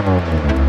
Mm-hmm.